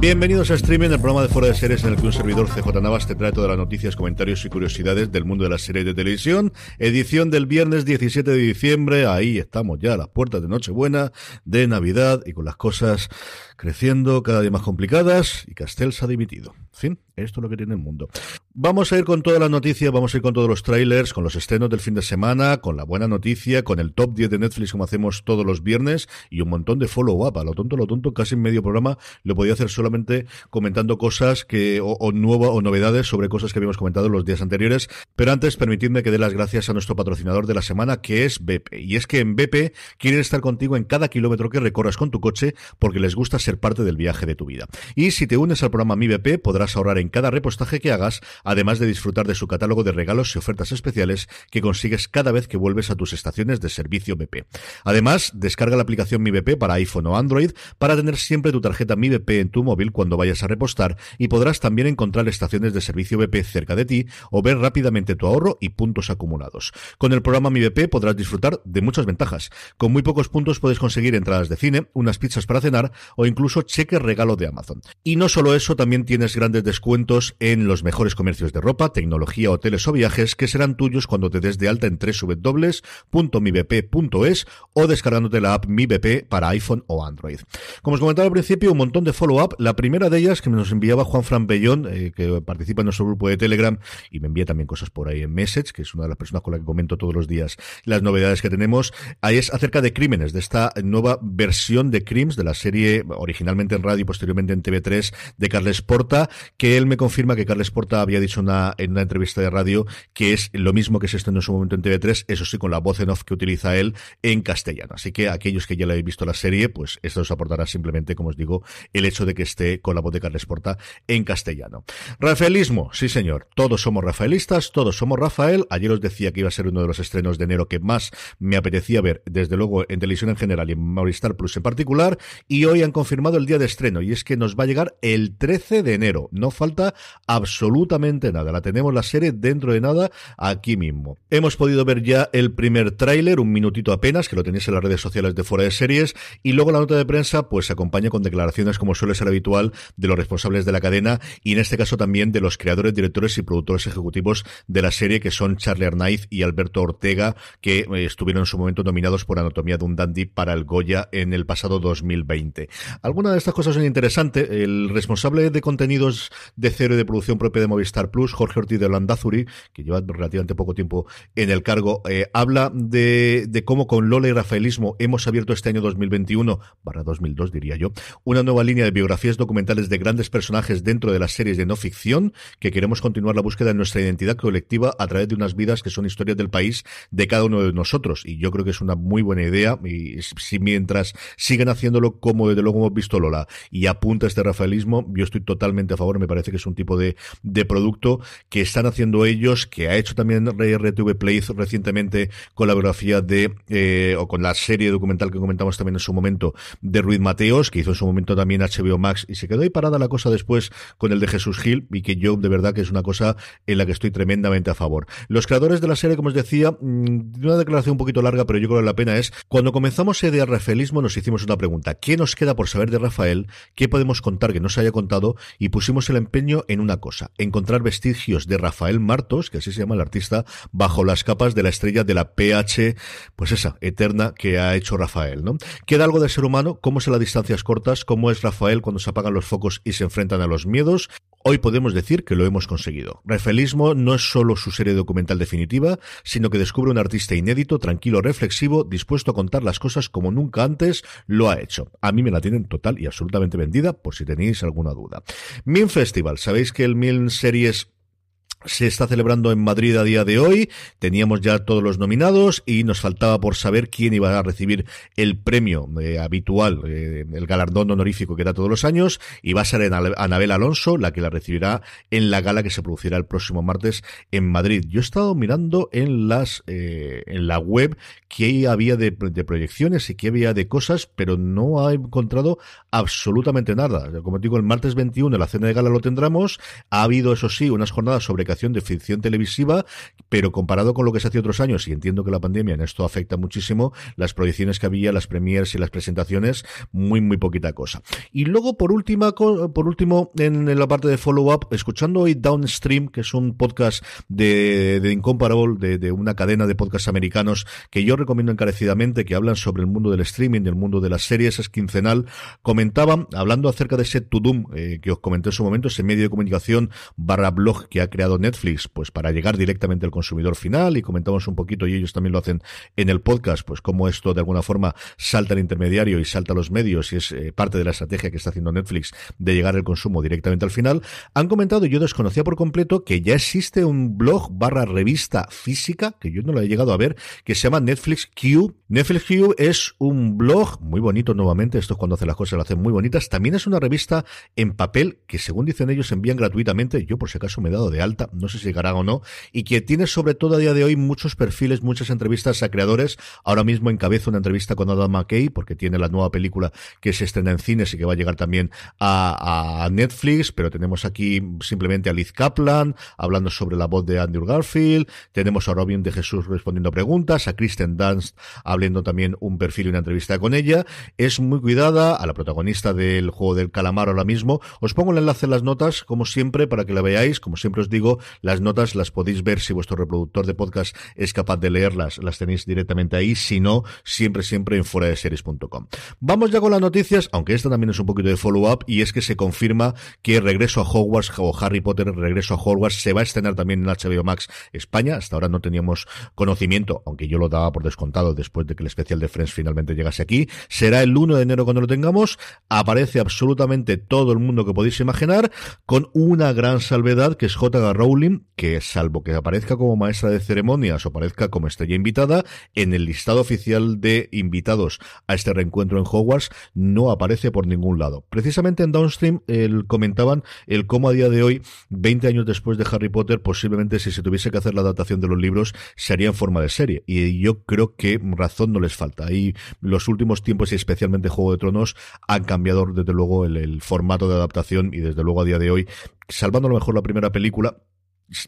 Bienvenidos a Streaming, el programa de Fuera de Series en el que un servidor CJ Navas te trae todas las noticias, comentarios y curiosidades del mundo de las series de televisión. Edición del viernes 17 de diciembre. Ahí estamos ya a las puertas de Nochebuena, de Navidad y con las cosas creciendo cada día más complicadas y Castel se ha dimitido. En fin, esto es lo que tiene el mundo. Vamos a ir con todas las noticias, vamos a ir con todos los trailers, con los estrenos del fin de semana, con la buena noticia, con el top 10 de Netflix como hacemos todos los viernes y un montón de follow-up. A lo tonto, lo tonto, casi en medio programa lo podía hacer comentando cosas que, o, o o novedades sobre cosas que habíamos comentado los días anteriores. Pero antes, permitidme que dé las gracias a nuestro patrocinador de la semana, que es BP. Y es que en BP quieren estar contigo en cada kilómetro que recorras con tu coche porque les gusta ser parte del viaje de tu vida. Y si te unes al programa Mi BP, podrás ahorrar en cada repostaje que hagas, además de disfrutar de su catálogo de regalos y ofertas especiales que consigues cada vez que vuelves a tus estaciones de servicio BP. Además, descarga la aplicación Mi BP para iPhone o Android para tener siempre tu tarjeta Mi BP en tu móvil cuando vayas a repostar y podrás también encontrar estaciones de servicio BP cerca de ti o ver rápidamente tu ahorro y puntos acumulados. Con el programa Mi BP podrás disfrutar de muchas ventajas. Con muy pocos puntos puedes conseguir entradas de cine, unas pizzas para cenar o incluso cheque regalo de Amazon. Y no solo eso, también tienes grandes descuentos en los mejores comercios de ropa, tecnología, hoteles o viajes que serán tuyos cuando te des de alta en www.mibp.es o descargándote la app Mi BP para iPhone o Android. Como os comentaba al principio, un montón de follow-up. Primera de ellas que nos enviaba Juan Fran Bellón, eh, que participa en nuestro grupo de Telegram y me envía también cosas por ahí en Message, que es una de las personas con la que comento todos los días las novedades que tenemos. Ahí es acerca de crímenes, de esta nueva versión de Crims, de la serie originalmente en radio y posteriormente en TV3 de Carles Porta, que él me confirma que Carles Porta había dicho una, en una entrevista de radio que es lo mismo que se estrenó en su momento en TV3, eso sí, con la voz en off que utiliza él en castellano. Así que aquellos que ya le habéis visto la serie, pues esto os aportará simplemente, como os digo, el hecho de que esté con la voz de Carles Porta en castellano. Rafaelismo, sí señor, todos somos rafaelistas, todos somos Rafael. Ayer os decía que iba a ser uno de los estrenos de enero que más me apetecía ver, desde luego en televisión en general y en Movistar Plus en particular, y hoy han confirmado el día de estreno, y es que nos va a llegar el 13 de enero. No falta absolutamente nada. La tenemos la serie dentro de nada aquí mismo. Hemos podido ver ya el primer tráiler, un minutito apenas, que lo tenéis en las redes sociales de fuera de series, y luego la nota de prensa pues se acompaña con declaraciones como suele ser habitual de los responsables de la cadena y en este caso también de los creadores, directores y productores ejecutivos de la serie que son Charlie Arnaiz y Alberto Ortega que eh, estuvieron en su momento nominados por Anatomía de un Dandy para el Goya en el pasado 2020. Algunas de estas cosas son interesantes. El responsable de contenidos de cero y de producción propia de Movistar Plus, Jorge Ortiz de Landazuri, que lleva relativamente poco tiempo en el cargo, eh, habla de, cómo con Lola y Rafaelismo hemos abierto este año 2021, barra 2002 diría yo, una nueva línea de biografías documentales de grandes personajes dentro de las series de no ficción, que queremos continuar la búsqueda de nuestra identidad colectiva a través de unas vidas que son historias del país de cada uno de nosotros. Y yo creo que es una muy buena idea. Y si mientras siguen haciéndolo como desde luego hemos visto Lola y apunta este rafaelismo, yo estoy totalmente a favor. Me parece que es un tipo de, de producto que están haciendo ellos, que ha hecho también RTV Play recientemente con la biografía de, eh, o con la serie documental que comentamos también en su momento de Ruiz Mateos, que hizo en su momento también HBO Max y se quedó ahí parada la cosa después con el de Jesús Gil y que yo de verdad que es una cosa en la que estoy tremendamente a favor. Los creadores de la serie, como os decía, mm, una declaración un poquito larga, pero yo creo que la pena es, cuando comenzamos de Rafaelismo nos hicimos una pregunta, ¿qué nos queda por saber de Rafael? ¿Qué podemos contar que no se haya contado? Y pusimos el empeño en una cosa, encontrar vestigios de Rafael Martos, que así se llama el artista, bajo las capas de la estrella de la PH, pues esa, eterna que ha hecho Rafael, ¿no? Queda algo de ser humano, cómo a las distancias cortas, cómo es Rafael cuando se apagan los focos y se enfrentan a los miedos, Hoy podemos decir que lo hemos conseguido. Rafaelismo no es solo su serie documental definitiva, sino que descubre un artista inédito, tranquilo, reflexivo, dispuesto a contar las cosas como nunca antes lo ha hecho. A mí me la tienen total y absolutamente vendida, por si tenéis alguna duda. Min Festival, sabéis que el Min Series se está celebrando en Madrid a día de hoy. Teníamos ya todos los nominados y nos faltaba por saber quién iba a recibir el premio eh, habitual, eh, el galardón honorífico que da todos los años. Y va a ser Anabel Alonso la que la recibirá en la gala que se producirá el próximo martes en Madrid. Yo he estado mirando en las eh, en la web qué había de, proyecciones y qué había de cosas, pero no ha encontrado absolutamente nada. Como digo, el martes 21 en la cena de gala lo tendremos. Ha habido, eso sí, unas jornadas sobre de ficción televisiva, pero comparado con lo que se hace otros años, y entiendo que la pandemia en esto afecta muchísimo, las proyecciones que había, las premiers y las presentaciones, muy, muy poquita cosa. Y luego, por última, por último, en, la parte de follow-up, escuchando hoy Downstream, que es un podcast de, de Incomparable, de, una cadena de podcasts americanos que yo recomiendo encarecidamente, que hablan sobre el mundo del streaming, del mundo de las series, es quincenal, comentaban, hablando acerca de Set to Doom, eh, que os comenté en su momento, ese medio de comunicación barra blog que ha creado Netflix, pues para llegar directamente al consumidor final y comentamos un poquito y ellos también lo hacen en el podcast, pues cómo esto de alguna forma salta al intermediario y salta a los medios y es eh, parte de la estrategia que está haciendo Netflix de llegar al consumo directamente al final. Han comentado, yo desconocía por completo que ya existe un blog barra revista física, que yo no lo he llegado a ver, que se llama Netflix Q. Netflix Q es un blog muy bonito nuevamente, esto es cuando hacen las cosas, lo hacen muy bonitas. También es una revista en papel que según dicen ellos envían gratuitamente, yo por si acaso me he dado de alta, no sé si llegará o no, y que tiene sobre todo a día de hoy muchos perfiles, muchas entrevistas a creadores. Ahora mismo encabeza una entrevista con Adam McKay, porque tiene la nueva película que se estrena en cines y que va a llegar también a, Netflix, pero tenemos aquí simplemente a Liz Kaplan, hablando sobre la voz de Andrew Garfield, tenemos a Robin de Jesús respondiendo preguntas, a Kristen Dunst hablando también un perfil y una entrevista con ella. Es muy cuidada, a la protagonista del juego del calamar ahora mismo. Os pongo el enlace en las notas, como siempre, para que la veáis. Como siempre os digo, las notas las podéis ver si vuestro reproductor de podcast es capaz de leerlas, las tenéis directamente ahí, si no, siempre, siempre en fuera de series.com. Vamos ya con las noticias, aunque esta también es un poquito de follow-up, y es que se confirma que Regreso a Hogwarts o Harry Potter Regreso a Hogwarts se va a estrenar también en HBO Max España. Hasta ahora no teníamos conocimiento, aunque yo lo daba por descontado después de que el especial de Friends finalmente llegase aquí. Será el 1 de enero cuando lo tengamos. Aparece absolutamente todo el mundo que podéis imaginar, con una gran salvedad que es J.G. Rowling, que salvo que aparezca como maestra de ceremonias o aparezca como estrella invitada, en el listado oficial de invitados a este reencuentro en Hogwarts no aparece por ningún lado. Precisamente en Downstream el, comentaban el cómo a día de hoy, 20 años después de Harry Potter, posiblemente si se tuviese que hacer la adaptación de los libros, sería en forma de serie. Y yo creo que razón no les falta. Y los últimos tiempos, y especialmente Juego de Tronos, han cambiado desde luego el, el formato de adaptación y desde luego a día de hoy, salvando a lo mejor la primera película,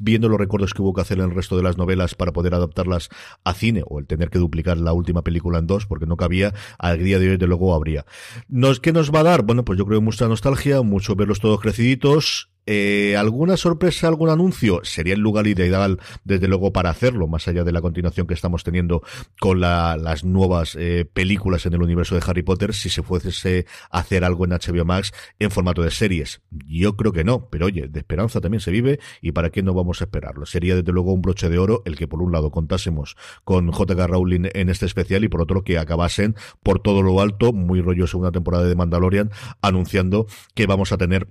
viendo los recuerdos que hubo que hacer en el resto de las novelas para poder adaptarlas a cine o el tener que duplicar la última película en dos porque no cabía, al día de hoy de luego habría. ¿Nos, ¿Qué nos va a dar? Bueno, pues yo creo mucha nostalgia, mucho verlos todos creciditos, eh, ¿Alguna sorpresa, algún anuncio? Sería el lugar ideal, desde luego, para hacerlo, más allá de la continuación que estamos teniendo con las nuevas eh, películas en el universo de Harry Potter, si se fuese a hacer algo en HBO Max en formato de series. Yo creo que no, pero oye, de esperanza también se vive y para qué no vamos a esperarlo. Sería desde luego un broche de oro el que por un lado contásemos con J.K. Rowling en este especial y por otro que acabasen por todo lo alto, muy rollo segunda temporada de Mandalorian, anunciando que vamos a tener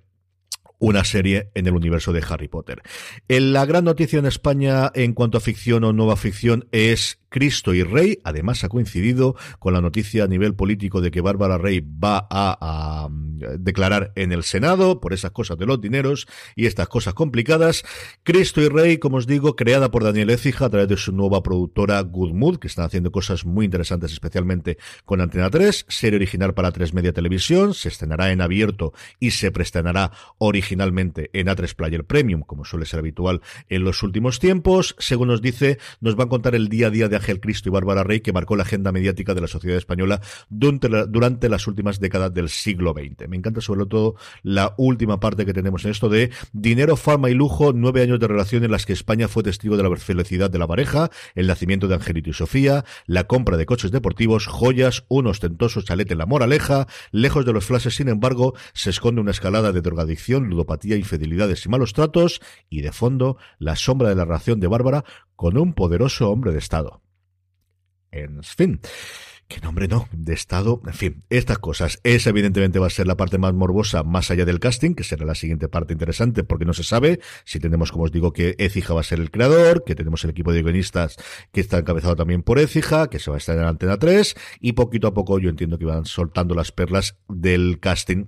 una serie en el universo de Harry Potter. La gran noticia en España en cuanto a ficción o nueva ficción es Cristo y Rey. Además, ha coincidido con la noticia a nivel político de que Bárbara Rey va a, mm, declarar en el Senado por esas cosas de los dineros y estas cosas complicadas. Cristo y Rey, como os digo, creada por Daniel Ecija a través de su nueva productora Good Mood, que están haciendo cosas muy interesantes, especialmente con Antena 3, serie original para 3 Media Televisión, se estrenará en abierto y se preestrenará originalmente en A3 Player Premium, como suele ser habitual en los últimos tiempos. Según nos dice, nos va a contar el día a día de Ángel Cristo y Bárbara Rey, que marcó la agenda mediática de la sociedad española durante, las últimas décadas del siglo XX. Me encanta sobre todo la última parte que tenemos en esto de dinero, fama y lujo, nueve años de relación en las que España fue testigo de la felicidad de la pareja, el nacimiento de Angelito y Sofía, la compra de coches deportivos, joyas, un ostentoso chalet en la moraleja, lejos de los flashes, sin embargo, se esconde una escalada de drogadicción, ludopatía, infidelidades y malos tratos, y de fondo, la sombra de la relación de Bárbara con un poderoso hombre de Estado. En fin. ¿Qué nombre no? De Estado. En fin, estas cosas. Esa evidentemente va a ser la parte más morbosa más allá del casting, que será la siguiente parte interesante porque no se sabe si tenemos, como os digo, que Écija va a ser el creador, que tenemos el equipo de guionistas que está encabezado también por Écija, que se va a estar en Antena 3 y poquito a poco yo entiendo que van soltando las perlas del casting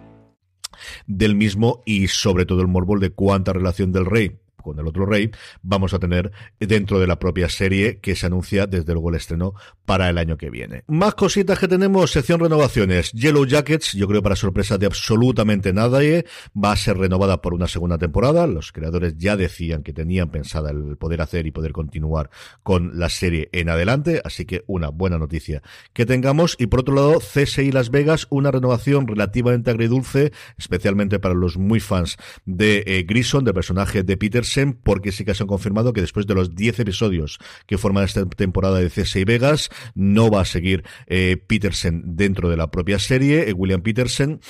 del mismo y sobre todo el morbol de cuánta relación del rey con el otro rey, vamos a tener dentro de la propia serie que se anuncia desde luego el estreno para el año que viene. Más cositas que tenemos, sección renovaciones. Yellow Jackets, yo creo para sorpresa de absolutamente nadie, va a ser renovada por una segunda temporada. Los creadores ya decían que tenían pensada el poder hacer y poder continuar con la serie en adelante, así que una buena noticia que tengamos. Y por otro lado, CSI Las Vegas, una renovación relativamente agridulce, especialmente para los muy fans de eh, Grison, del personaje de Peters porque sí que se han confirmado que después de los 10 episodios que forman esta temporada de CSI Vegas, no va a seguir eh, Petersen dentro de la propia serie, eh, William Petersen.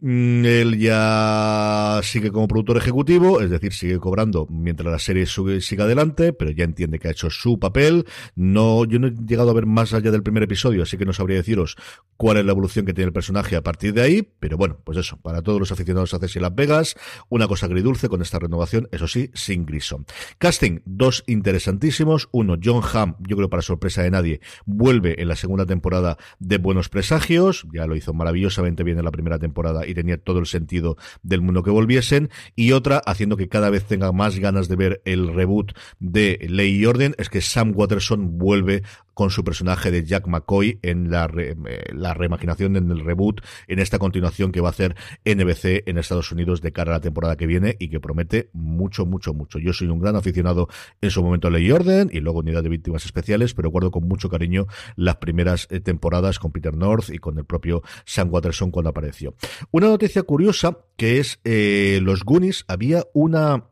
Mm, él ya sigue como productor ejecutivo, es decir, sigue cobrando mientras la serie sigue adelante, pero ya entiende que ha hecho su papel. No, yo no he llegado a ver más allá del primer episodio, así que no sabría deciros cuál es la evolución que tiene el personaje a partir de ahí, pero bueno, pues eso, para todos los aficionados a CSI Las Vegas, una cosa agridulce con esta renovación, eso sí, sin Grison. Casting, dos interesantísimos. Uno, John Hamm, yo creo para sorpresa de nadie, vuelve en la segunda temporada de Buenos Presagios, ya lo hizo maravillosamente bien en la primera temporada y tenía todo el sentido del mundo que volviesen, y otra haciendo que cada vez tenga más ganas de ver el reboot de Ley y Orden, es que Sam Watterson vuelve con su personaje de Jack McCoy en la, eh, la reimaginación, en el reboot, en esta continuación que va a hacer NBC en Estados Unidos de cara a la temporada que viene y que promete mucho, mucho, mucho. Yo soy un gran aficionado en su momento a Ley y Orden y luego Unidad de Víctimas Especiales, pero guardo con mucho cariño las primeras eh, temporadas con Peter North y con el propio Sam Watterson cuando apareció. Una noticia curiosa que es eh, los Goonies, había una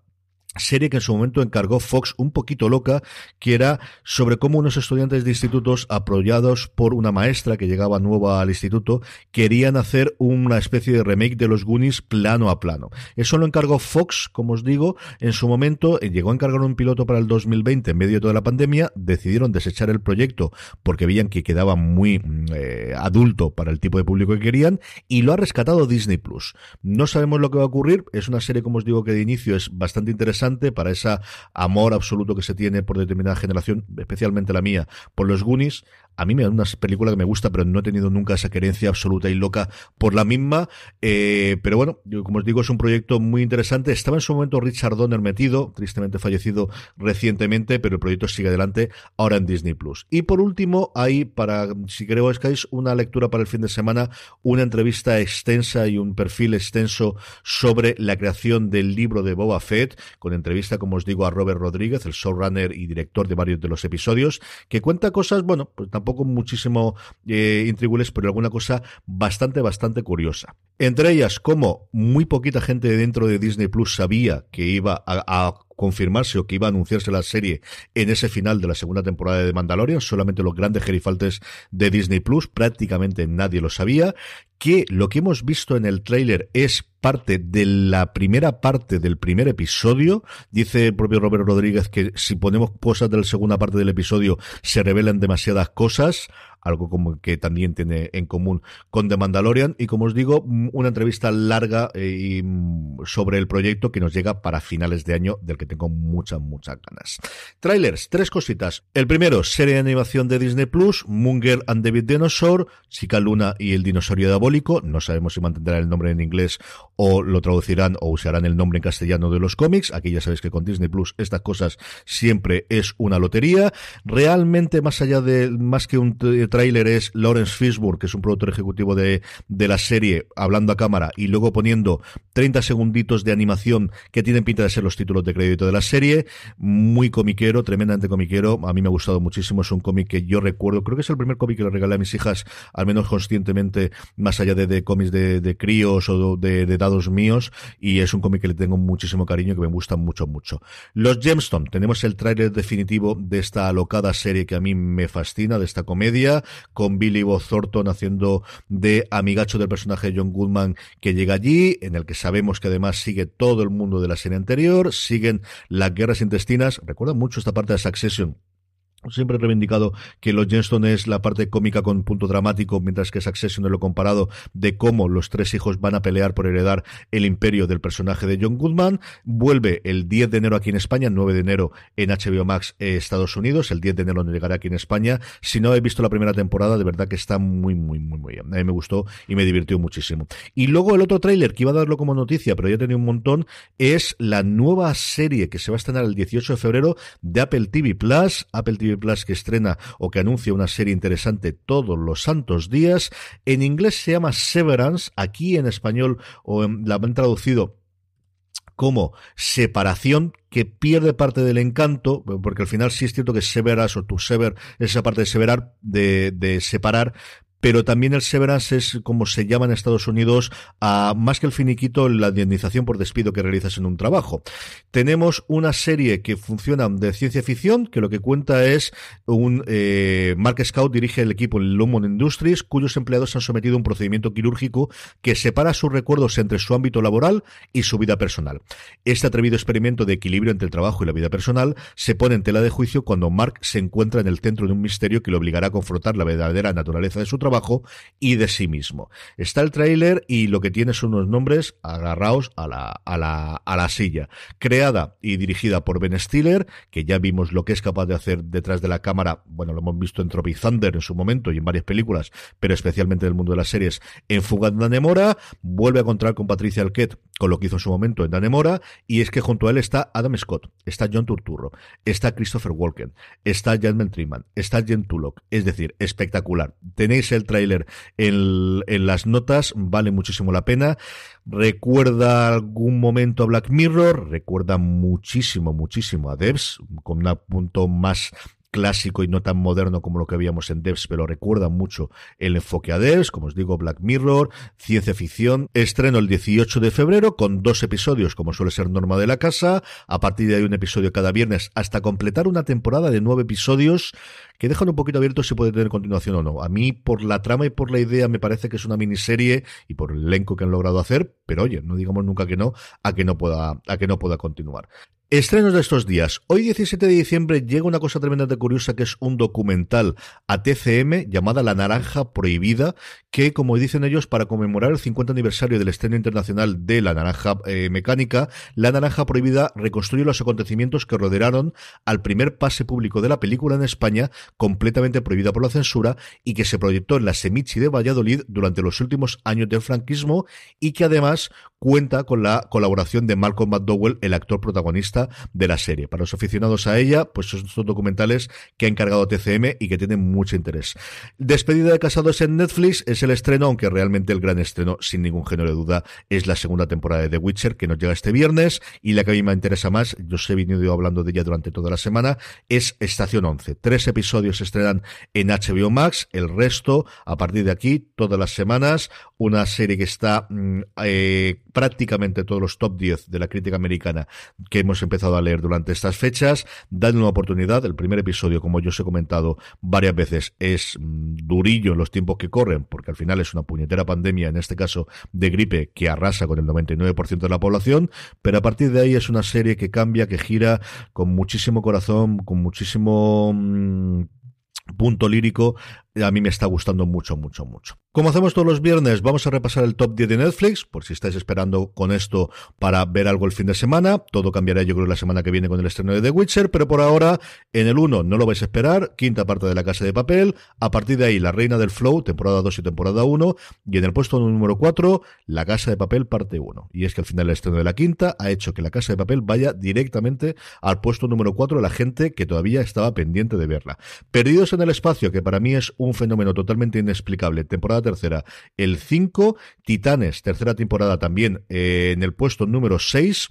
serie que en su momento encargó Fox un poquito loca, que era sobre cómo unos estudiantes de institutos apoyados por una maestra que llegaba nueva al instituto querían hacer una especie de remake de los Goonies plano a plano. Eso lo encargó Fox, como os digo, en su momento eh, llegó a encargar un piloto para el 2020 en medio de toda la pandemia, decidieron desechar el proyecto porque veían que quedaba muy mm, eh, adulto para el tipo de público que querían y lo ha rescatado Disney Plus. No sabemos lo que va a ocurrir, es una serie como os digo que de inicio es bastante interesante para ese amor absoluto que se tiene por determinada generación, especialmente la mía, por los Goonies. A mí me da una película que me gusta, pero no he tenido nunca esa querencia absoluta y loca por la misma. Eh, pero bueno, yo, como os digo, es un proyecto muy interesante. Estaba en su momento Richard Donner metido, tristemente fallecido recientemente, pero el proyecto sigue adelante ahora en Disney Plus. Y por último, hay para, si creo que es una lectura para el fin de semana, una entrevista extensa y un perfil extenso sobre la creación del libro de Boba Fett, con entrevista, como os digo, a Robert Rodríguez, el showrunner y director de varios de los episodios, que cuenta cosas, bueno, pues tampoco muchísimo eh, pero alguna cosa bastante, bastante curiosa. Entre ellas, como muy poquita gente dentro de Disney Plus sabía que iba a confirmarse o que iba a anunciarse la serie en ese final de la segunda temporada de Mandalorian, solamente los grandes gerifaltes de Disney Plus, prácticamente nadie lo sabía, que lo que hemos visto en el tráiler es parte de la primera parte del primer episodio. Dice el propio Robert Rodríguez que si ponemos cosas de la segunda parte del episodio se revelan demasiadas cosas algo como que también tiene en común con The Mandalorian y como os digo, una entrevista larga eh, sobre el proyecto que nos llega para finales de año del que tengo muchas, muchas ganas. Trailers, tres cositas. El primero, serie de animación de Disney Plus, Munger and David Dinosaur, Chica Luna y el dinosaurio diabólico, no sabemos si mantendrán el nombre en inglés o lo traducirán o usarán el nombre en castellano de los cómics, aquí ya sabéis que con Disney Plus estas cosas siempre es una lotería. Realmente más allá de más que un tráiler es Lawrence Fishburne, que es un productor ejecutivo de, de la serie, hablando a cámara y luego poniendo 30 segunditos de animación que tienen pinta de ser los títulos de crédito de la serie. Muy comiquero, tremendamente comiquero. A mí me ha gustado muchísimo. Es un cómic que yo recuerdo. Creo que es el primer cómic que le regalé a mis hijas, al menos conscientemente, más allá de, cómics de, de, críos o de, de míos. Y es un cómic que le tengo muchísimo cariño que me gusta mucho, mucho. Los Gemstone. Tenemos el tráiler definitivo de esta alocada serie que a mí me fascina, de esta comedia con Billy Bob Thornton haciendo de amigacho del personaje John Goodman que llega allí, en el que sabemos que además sigue todo el mundo de la serie anterior, siguen las guerras intestinas, recuerda mucho esta parte de Succession Siempre he reivindicado que los Jenstone es la parte cómica con punto dramático, mientras que Succession es lo comparado de cómo los tres hijos van a pelear por heredar el imperio del personaje de John Goodman. Vuelve el 10 de enero aquí en España, 9 de enero en HBO Max eh, Estados Unidos, el 10 de enero no llegará aquí en España. Si no he visto la primera temporada, de verdad que está muy, muy, muy, muy bien. A mí me gustó y me divirtió muchísimo. Y luego el otro tráiler que iba a darlo como noticia, pero ya tenía un montón, es la nueva serie que se va a estrenar el 18 de febrero de Apple TV Plus. Apple TV Que estrena o que anuncia una serie interesante todos los santos días. En inglés se llama Severance, aquí en español o la han traducido como separación que pierde parte del encanto, porque al final sí es cierto que severas o tu sever, esa parte de severar, de, de separar, pero también el severance es como se llama en Estados Unidos, a más que el finiquito, la indemnización por despido que realizas en un trabajo. Tenemos una serie que funciona de ciencia ficción, que lo que cuenta es un eh, Mark Scout dirige el equipo en Lumon Industries, cuyos empleados han sometido a un procedimiento quirúrgico que separa sus recuerdos entre su ámbito laboral y su vida personal. Este atrevido experimento de equilibrio entre el trabajo y la vida personal se pone en tela de juicio cuando Mark se encuentra en el centro de un misterio que le obligará a confrontar la verdadera naturaleza de su trabajo trabajo y de sí mismo. Está el tráiler y lo que tiene son unos nombres agarraos a la, a la, a la silla. Creada y dirigida por Ben Stiller, que ya vimos lo que es capaz de hacer detrás de la cámara, bueno, lo hemos visto en Tropic Thunder en su momento y en varias películas, pero especialmente en el mundo de las series, en Fuga de Danemora, vuelve a encontrar con Patricia Alquette con lo que hizo en su momento en Danemora, y es que junto a él está Adam Scott, está John Turturro, está Christopher Walken, está Jasmine Triman, está Jen Tullock, es decir, espectacular. Tenéis el tráiler en, en las notas, vale muchísimo la pena. Recuerda algún momento a Black Mirror, recuerda muchísimo, muchísimo a Devs, con un punto más clásico y no tan moderno como lo que veíamos en Devs, pero recuerda mucho el enfoque a Devs, como os digo, Black Mirror, ciencia ficción. Estreno el 18 de febrero con dos episodios, como suele ser norma de la casa. A partir de ahí un episodio cada viernes hasta completar una temporada de nueve episodios que dejan un poquito abierto si puede tener continuación o no. A mí, por la trama y por la idea, me parece que es una miniserie y por el elenco que han logrado hacer, pero oye, no digamos nunca que no, a que no pueda, a que no pueda continuar. Estrenos de estos días. Hoy 17 de diciembre llega una cosa tremendamente curiosa que es un documental a TCM llamada La Naranja Prohibida, que como dicen ellos, para conmemorar el 50 aniversario del estreno internacional de La Naranja eh, Mecánica, La Naranja Prohibida reconstruye los acontecimientos que rodearon al primer pase público de la película en España, completamente prohibida por la censura y que se proyectó en la Semichi de Valladolid durante los últimos años del franquismo y que además cuenta con la colaboración de Malcolm McDowell, el actor protagonista de la serie. Para los aficionados a ella, pues son estos documentales que ha encargado TCM y que tienen mucho interés. Despedida de Casados en Netflix es el estreno, aunque realmente el gran estreno, sin ningún género de duda, es la segunda temporada de The Witcher, que nos llega este viernes, y la que a mí me interesa más, yo os he venido hablando de ella durante toda la semana, es Estación 11. Tres episodios se estrenan en HBO Max, el resto, a partir de aquí, todas las semanas, una serie que está mm, eh, prácticamente todos los top 10 de la crítica americana que hemos empezado a leer durante estas fechas. Dadle una oportunidad. El primer episodio, como yo os he comentado varias veces, es mm, durillo en los tiempos que corren, porque al final es una puñetera pandemia, en este caso de gripe, que arrasa con el 99% de la población, pero a partir de ahí es una serie que cambia, que gira con muchísimo corazón, con muchísimo mm, punto lírico a mí me está gustando mucho, mucho, mucho. Como hacemos todos los viernes, vamos a repasar el top 10 de Netflix, por si estáis esperando con esto para ver algo el fin de semana. Todo cambiará yo creo la semana que viene con el estreno de The Witcher, pero por ahora, en el 1 no lo vais a esperar, quinta parte de La Casa de Papel, a partir de ahí La Reina del Flow, temporada 2 y temporada 1, y en el puesto número 4, La Casa de Papel, parte 1. Y es que al final el estreno de la quinta ha hecho que La Casa de Papel vaya directamente al puesto número 4 de la gente que todavía estaba pendiente de verla. Perdidos en el espacio, que para mí es un un fenómeno totalmente inexplicable. Temporada tercera, el 5. Titanes, tercera temporada también eh, en el puesto número 6.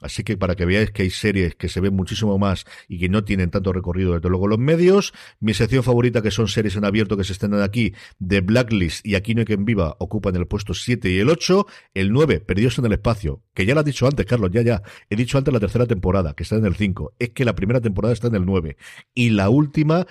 Así que para que veáis que hay series que se ven muchísimo más y que no tienen tanto recorrido, desde luego, los medios. Mi sección favorita, que son series en abierto que se estrenan aquí, de Blacklist y Aquí no hay quien viva, ocupan el puesto 7 y el 8. El 9, Perdidos en el espacio, que ya lo has dicho antes, Carlos, ya, ya. He dicho antes la tercera temporada, que está en el 5. Es que la primera temporada está en el 9. Y la última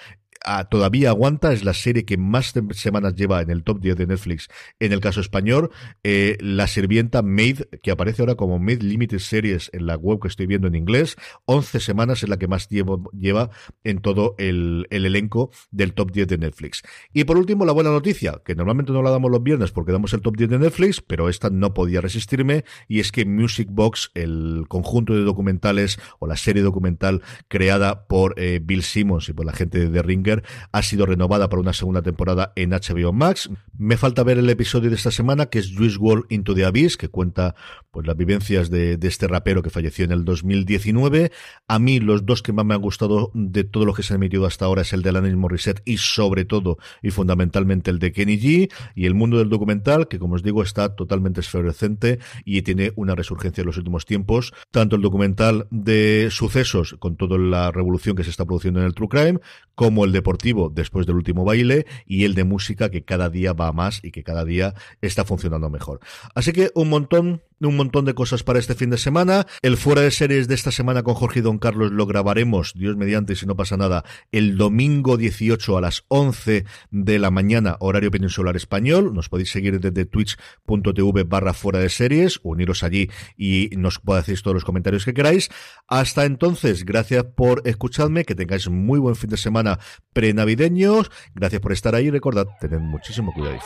todavía aguanta, es la serie que más semanas lleva en el top 10 de Netflix. En el caso español, eh, La Sirvienta Maid, que aparece ahora como Maid Limited Series en la web que estoy viendo en inglés, 11 semanas es la que más lleva en todo el, el, elenco del top 10 de Netflix. Y por último, la buena noticia, que normalmente no la damos los viernes porque damos el top 10 de Netflix, pero esta no podía resistirme, y es que Music Box, el conjunto de documentales o la serie documental creada por eh, Bill Simmons y por la gente de The Ha sido renovada para una segunda temporada en HBO Max. Me falta ver el episodio de esta semana, que es Juice World Into the Abyss, que cuenta pues las vivencias de, este rapero que falleció en el 2019. A mí los dos que más me han gustado de todo lo que se ha emitido hasta ahora es el de Alanis Morissette y sobre todo y fundamentalmente el de Kenny G y el mundo del documental, que como os digo está totalmente esfervescente y tiene una resurgencia en los últimos tiempos. Tanto el documental de sucesos con toda la revolución que se está produciendo en el True Crime, como el deportivo después del último baile y el de música que cada día va más y que cada día está funcionando mejor. Así que un montón un montón de cosas para este fin de semana. El fuera de series de esta semana con Jorge y Don Carlos lo grabaremos, Dios mediante, si no pasa nada, el domingo 18 a las 11 de la mañana, horario peninsular español. Nos podéis seguir desde twitch.tv barra fuera de series, uniros allí y nos decir todos los comentarios que queráis. Hasta entonces, gracias por escucharme, que tengáis muy buen fin de semana prenavideños. Gracias por estar ahí recordad, tened muchísimo cuidado.